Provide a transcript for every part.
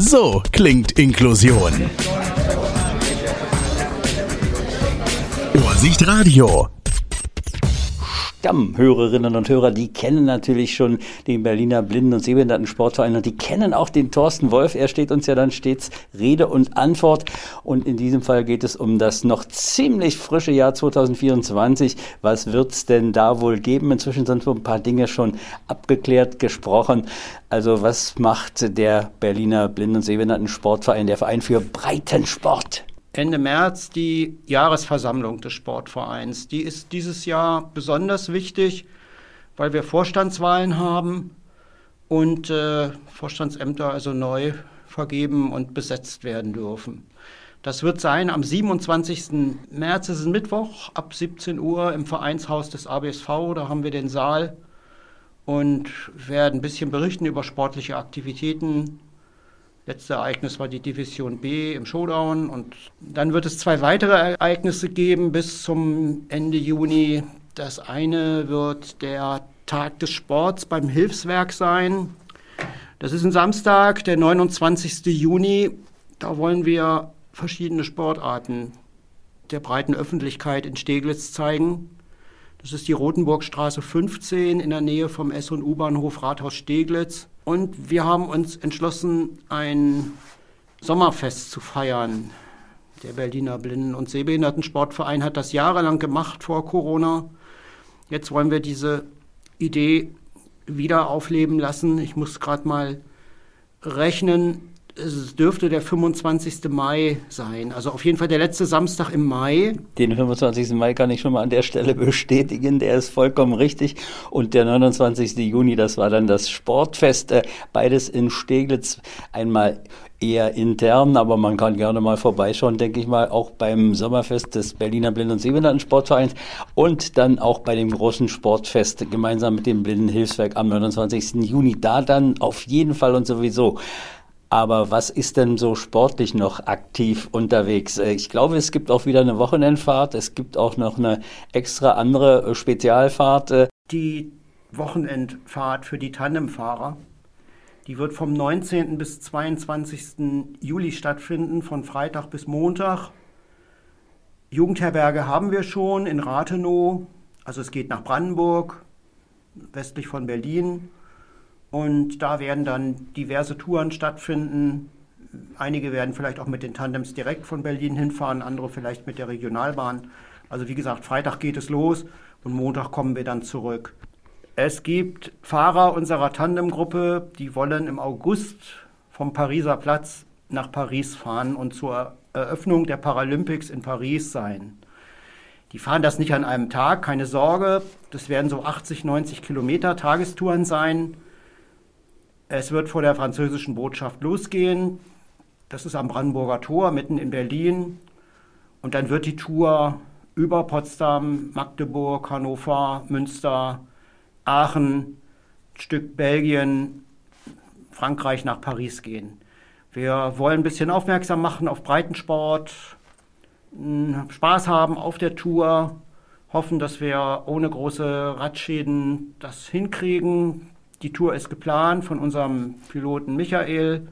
So klingt Inklusion. Vorsicht Radio. Stammhörerinnen und Hörer, die kennen natürlich schon den Berliner Blinden- und Sehbehinderten-Sportverein und die kennen auch den Thorsten Wolf. Er steht uns ja dann stets Rede und Antwort. Und in diesem Fall geht es um das noch ziemlich frische Jahr 2024. Was wird es denn da wohl geben? Inzwischen sind so ein paar Dinge schon abgeklärt, gesprochen. Also was macht der Berliner Blinden- und Sehbehinderten-Sportverein, der Verein für Breitensport? Ende März die Jahresversammlung des Sportvereins. Die ist dieses Jahr besonders wichtig, weil wir Vorstandswahlen haben und äh, Vorstandsämter also neu vergeben und besetzt werden dürfen. Das wird sein am 27. März, es ist Mittwoch, ab 17 Uhr im Vereinshaus des ABSV. Da haben wir den Saal und werden ein bisschen berichten über sportliche Aktivitäten, Letzte Ereignis war die Division B im Showdown und dann wird es zwei weitere Ereignisse geben bis zum Ende Juni. Das eine wird der Tag des Sports beim Hilfswerk sein. Das ist ein Samstag, der 29. Juni. Da wollen wir verschiedene Sportarten der breiten Öffentlichkeit in Steglitz zeigen. Das ist die Rotenburgstraße 15 in der Nähe vom S- und U-Bahnhof Rathaus Steglitz. Und wir haben uns entschlossen, ein Sommerfest zu feiern. Der Berliner Blinden- und Sehbehindertensportverein hat das jahrelang gemacht vor Corona. Jetzt wollen wir diese Idee wieder aufleben lassen. Ich muss gerade mal rechnen es dürfte der 25. Mai sein. Also auf jeden Fall der letzte Samstag im Mai. Den 25. Mai kann ich schon mal an der Stelle bestätigen. Der ist vollkommen richtig. Und der 29. Juni, das war dann das Sportfest. Äh, beides in Steglitz. Einmal eher intern, aber man kann gerne mal vorbeischauen, denke ich mal, auch beim Sommerfest des Berliner Blinden- und Sehbehinderten-Sportvereins und dann auch bei dem großen Sportfest gemeinsam mit dem Blindenhilfswerk am 29. Juni. Da dann auf jeden Fall und sowieso. Aber was ist denn so sportlich noch aktiv unterwegs? Äh, ich glaube, es gibt auch wieder eine Wochenendfahrt. Es gibt auch noch eine extra andere äh, Spezialfahrt. Äh. Die Wochenendfahrt für die Tandemfahrer, die wird vom 19. bis 22. Juli stattfinden, von Freitag bis Montag. Jugendherberge haben wir schon in Rathenow. Also es geht nach Brandenburg, westlich von Berlin. Und da werden dann diverse Touren stattfinden. Einige werden vielleicht auch mit den Tandems direkt von Berlin hinfahren, andere vielleicht mit der Regionalbahn. Also wie gesagt, Freitag geht es los und Montag kommen wir dann zurück. Es gibt Fahrer unserer Tandemgruppe, die wollen im August vom Pariser Platz nach Paris fahren und zur Eröffnung der Paralympics in Paris sein. Die fahren das nicht an einem Tag, keine Sorge. Das werden so 80, 90 Kilometer Tagestouren sein. Es wird vor der französischen Botschaft losgehen. Das ist am Brandenburger Tor, mitten in Berlin. Und dann wird die Tour über Potsdam, Magdeburg, Hannover, Münster, Aachen, ein Stück Belgien, Frankreich nach Paris gehen. Wir wollen ein bisschen aufmerksam machen auf Breitensport, Spaß haben auf der Tour, hoffen, dass wir ohne große Radschäden das hinkriegen, die Tour ist geplant von unserem Piloten Michael,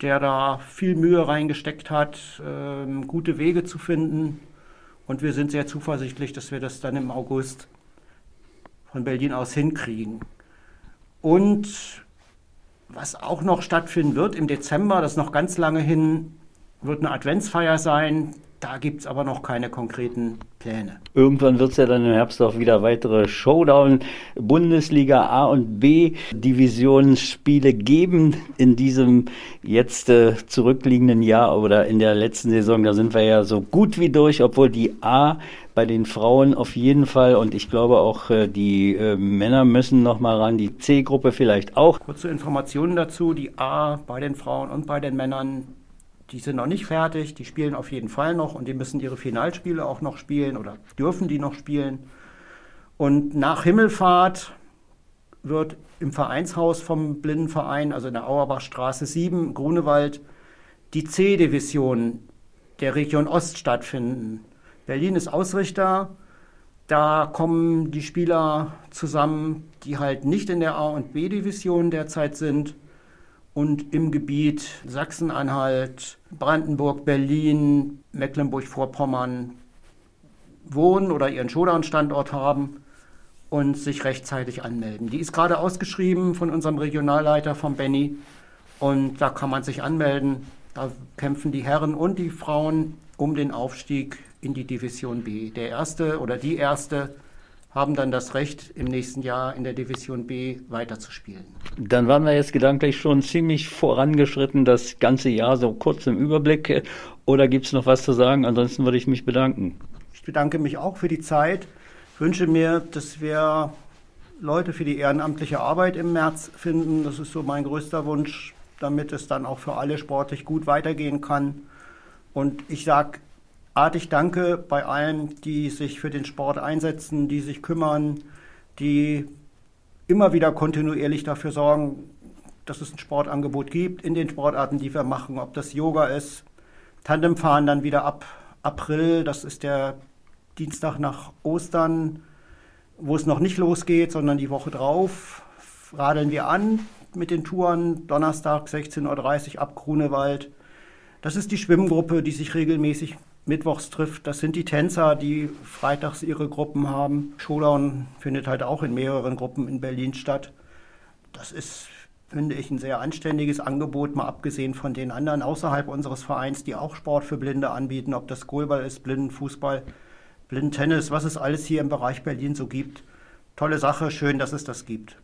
der da viel Mühe reingesteckt hat, ähm, gute Wege zu finden. Und wir sind sehr zuversichtlich, dass wir das dann im August von Berlin aus hinkriegen. Und was auch noch stattfinden wird im Dezember, das ist noch ganz lange hin, wird eine Adventsfeier sein. Da gibt es aber noch keine konkreten Pläne. Irgendwann wird es ja dann im Herbst auch wieder weitere Showdown Bundesliga A und B Divisionsspiele geben in diesem jetzt äh, zurückliegenden Jahr oder in der letzten Saison. Da sind wir ja so gut wie durch, obwohl die A bei den Frauen auf jeden Fall und ich glaube auch äh, die äh, Männer müssen noch mal ran, die C-Gruppe vielleicht auch. Kurze Informationen dazu, die A bei den Frauen und bei den Männern die sind noch nicht fertig, die spielen auf jeden Fall noch und die müssen ihre Finalspiele auch noch spielen oder dürfen die noch spielen. Und nach Himmelfahrt wird im Vereinshaus vom Blindenverein, also in der Auerbachstraße 7, Grunewald, die C-Division der Region Ost stattfinden. Berlin ist Ausrichter. Da kommen die Spieler zusammen, die halt nicht in der A- und B-Division derzeit sind und im Gebiet Sachsen-Anhalt, Brandenburg, Berlin, Mecklenburg-Vorpommern wohnen oder ihren Showdown-Standort haben und sich rechtzeitig anmelden. Die ist gerade ausgeschrieben von unserem Regionalleiter, von Benny. Und da kann man sich anmelden. Da kämpfen die Herren und die Frauen um den Aufstieg in die Division B. Der erste oder die erste haben dann das Recht, im nächsten Jahr in der Division B weiterzuspielen. Dann waren wir jetzt gedanklich schon ziemlich vorangeschritten, das ganze Jahr so kurz im Überblick. Oder gibt es noch was zu sagen? Ansonsten würde ich mich bedanken. Ich bedanke mich auch für die Zeit. Ich wünsche mir, dass wir Leute für die ehrenamtliche Arbeit im März finden. Das ist so mein größter Wunsch, damit es dann auch für alle sportlich gut weitergehen kann. Und ich sage artig Danke bei allen, die sich für den Sport einsetzen, die sich kümmern, die immer wieder kontinuierlich dafür sorgen, dass es ein Sportangebot gibt in den Sportarten, die wir machen, ob das Yoga ist, Tandemfahren dann wieder ab April, das ist der Dienstag nach Ostern, wo es noch nicht losgeht, sondern die Woche drauf, radeln wir an mit den Touren, Donnerstag 16.30 Uhr ab Grunewald. Das ist die Schwimmgruppe, die sich regelmäßig mittwochs trifft. Das sind die Tänzer, die freitags ihre Gruppen haben. Showdown findet halt auch in mehreren Gruppen in Berlin statt. Das ist, finde ich, ein sehr anständiges Angebot, mal abgesehen von den anderen außerhalb unseres Vereins, die auch Sport für Blinde anbieten, ob das Goalball ist, Blindenfußball, Blindentennis, was es alles hier im Bereich Berlin so gibt. Tolle Sache, schön, dass es das gibt.